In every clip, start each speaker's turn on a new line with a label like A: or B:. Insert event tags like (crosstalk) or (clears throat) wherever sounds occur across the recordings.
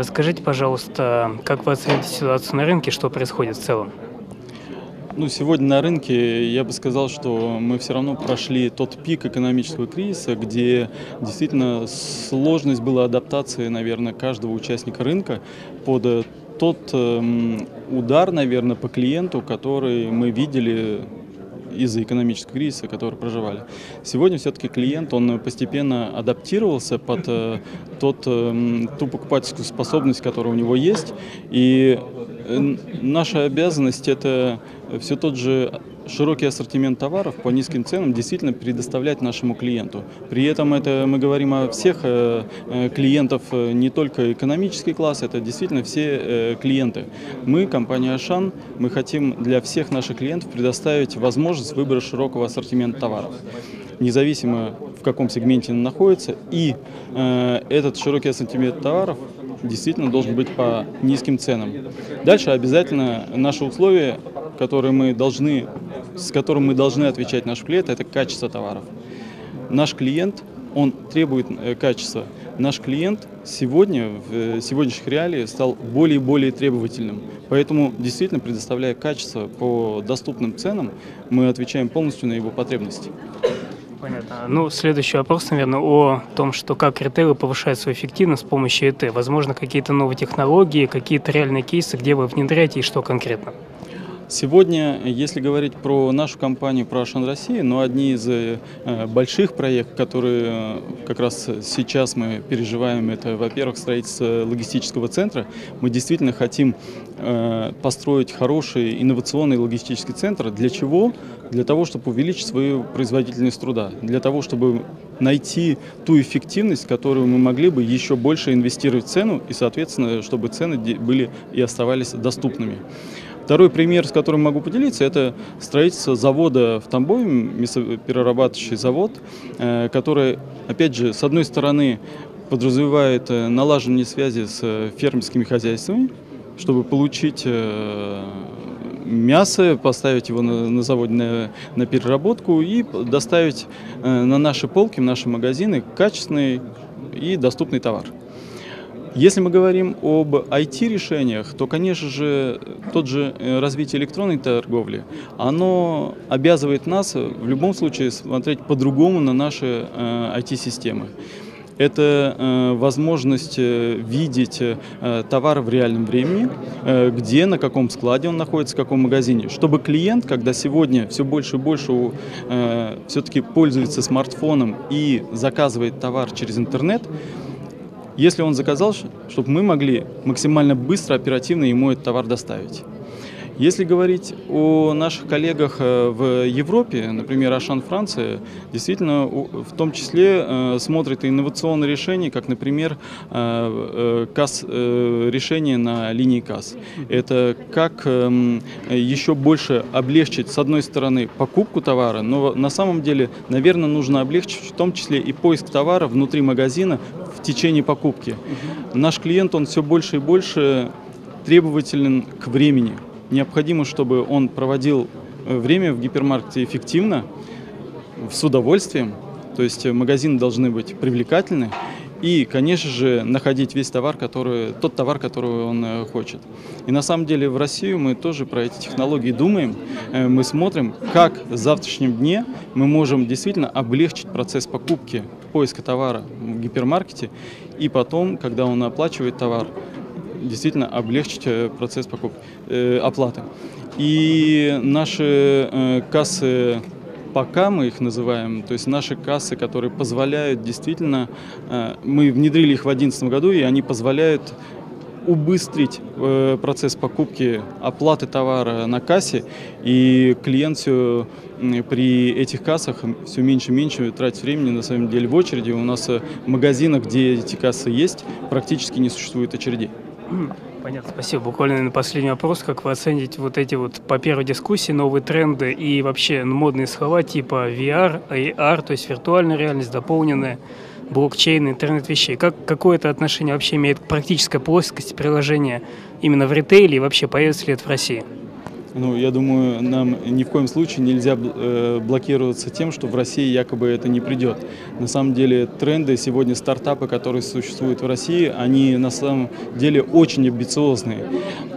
A: расскажите, пожалуйста, как вы оцените ситуацию на рынке, что происходит в целом?
B: Ну, сегодня на рынке я бы сказал, что мы все равно прошли тот пик экономического кризиса, где действительно сложность была адаптации, наверное, каждого участника рынка под э, тот э, удар, наверное, по клиенту, который мы видели из-за экономического кризиса, который проживали. Сегодня все-таки клиент, он постепенно адаптировался под э, тот, э, ту покупательскую способность, которая у него есть. И э, наша обязанность это все тот же широкий ассортимент товаров по низким ценам действительно предоставлять нашему клиенту. При этом это мы говорим о всех э, э, клиентов, э, не только экономический класс, это действительно все клиенты. Мы, компания Ашан, мы хотим для всех наших клиентов предоставить возможность выбора широкого ассортимента товаров независимо в каком сегменте он находится, и э, этот широкий ассортимент товаров действительно должен быть по низким ценам. Дальше обязательно наши условия, которые мы должны с которым мы должны отвечать наш клиент, это качество товаров. Наш клиент, он требует э, качества. Наш клиент сегодня, в э, сегодняшних реалиях, стал более и более требовательным. Поэтому, действительно, предоставляя качество по доступным ценам, мы отвечаем полностью на его потребности.
A: Понятно. Ну, следующий вопрос, наверное, о том, что как ритейлы повышают свою эффективность с помощью ИТ. Возможно, какие-то новые технологии, какие-то реальные кейсы, где вы внедряете и что конкретно?
B: Сегодня, если говорить про нашу компанию, про Ашан России, но одни из э, больших проектов, которые э, как раз сейчас мы переживаем, это, во-первых, строительство логистического центра. Мы действительно хотим построить хороший инновационный логистический центр. Для чего? Для того, чтобы увеличить свою производительность труда, для того, чтобы найти ту эффективность, которую мы могли бы еще больше инвестировать в цену и, соответственно, чтобы цены были и оставались доступными. Второй пример, с которым могу поделиться, это строительство завода в Тамбове, мясоперерабатывающий завод, э, который, опять же, с одной стороны, подразумевает э, налаживание связи с э, фермерскими хозяйствами, чтобы получить мясо, поставить его на, на заводе на, на переработку и доставить на наши полки, в наши магазины качественный и доступный товар. Если мы говорим об IT-решениях, то, конечно же, тот же э, развитие электронной торговли, оно обязывает нас в любом случае смотреть по-другому на наши IT-системы. Э, Это э, возможность видеть товар в реальном времени, где, на каком складе он находится, в каком магазине, чтобы клиент, когда сегодня все больше и больше все-таки пользуется смартфоном и заказывает товар через интернет, если он заказал, чтобы мы могли максимально быстро, оперативно ему этот товар доставить. Если говорить о наших коллегах э, в Европе, например, Ашан Франция, действительно в том числе э, смотрит инновационные решения, как, например, э, касс, решение на линии касс. Это как эм, еще больше облегчить, с одной стороны, покупку товара, но на самом деле, наверное, нужно облегчить в том числе и поиск товара внутри магазина в течение покупки. Наш клиент, он все больше и больше требователен к времени необходимо, чтобы он проводил э, время в гипермаркете эффективно, с удовольствием, то есть э, магазины должны быть привлекательны и, конечно же, находить весь товар, который, тот товар, который он э, хочет. И на самом деле в Россию мы тоже про эти технологии думаем, мы смотрим, как в завтрашнем дне мы можем действительно облегчить процесс покупки, поиска товара в гипермаркете, и потом, когда он оплачивает товар, действительно облегчить э, процесс покупки, э, оплаты. И наши э, кассы пока мы их называем, то есть наши кассы, которые позволяют действительно, мы внедрили их в 2011 году, и они позволяют убыстрить процесс покупки оплаты товара на кассе, и клиент все при этих кассах все меньше и меньше тратит времени на самом деле в очереди. У нас в магазинах, где эти кассы есть, практически не существует очередей. (clears throat)
A: Понятно, спасибо. Буквально на последний вопрос. Как вы оцените вот эти вот, по первой дискуссии, новые тренды и вообще модные слова типа VR, AR, то есть виртуальная реальность, дополненная, блокчейн, интернет вещей? Как, какое это отношение вообще имеет к практической плоскости приложения именно в ритейле и вообще появится ли это в России?
B: Ну, я думаю, нам ни в коем случае нельзя э, блокироваться тем, что в России якобы это не придет. На самом деле тренды сегодня, стартапы, которые существуют в России, они на самом деле очень амбициозные.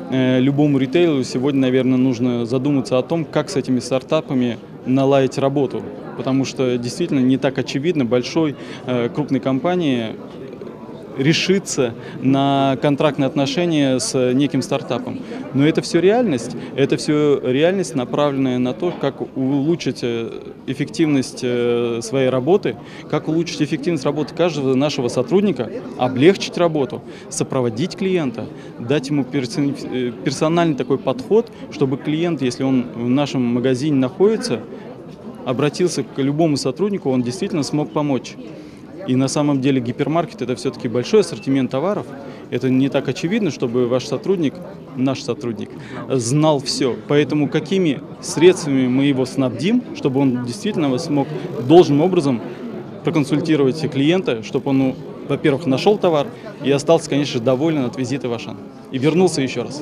B: Э, любому ритейлеру сегодня, наверное, нужно задуматься о том, как с этими стартапами наладить работу. Потому что действительно не так очевидно большой э, крупной компании решиться на контрактные отношения с неким стартапом. Но это все реальность, это все реальность, направленная на то, как улучшить э, эффективность э, своей работы, как улучшить эффективность работы каждого нашего сотрудника, облегчить работу, сопроводить клиента, дать ему э, персональный такой подход, чтобы клиент, если он в нашем магазине находится, обратился к любому сотруднику, он действительно смог помочь. И на самом деле гипермаркет это все-таки большой ассортимент товаров. Это не так очевидно, чтобы ваш сотрудник, наш сотрудник, знал все. Поэтому какими средствами мы его снабдим, чтобы он действительно смог должным образом проконсультировать клиента, чтобы он, ну, во-первых, нашел товар и остался, конечно, доволен от визита в Ашан. И вернулся еще раз.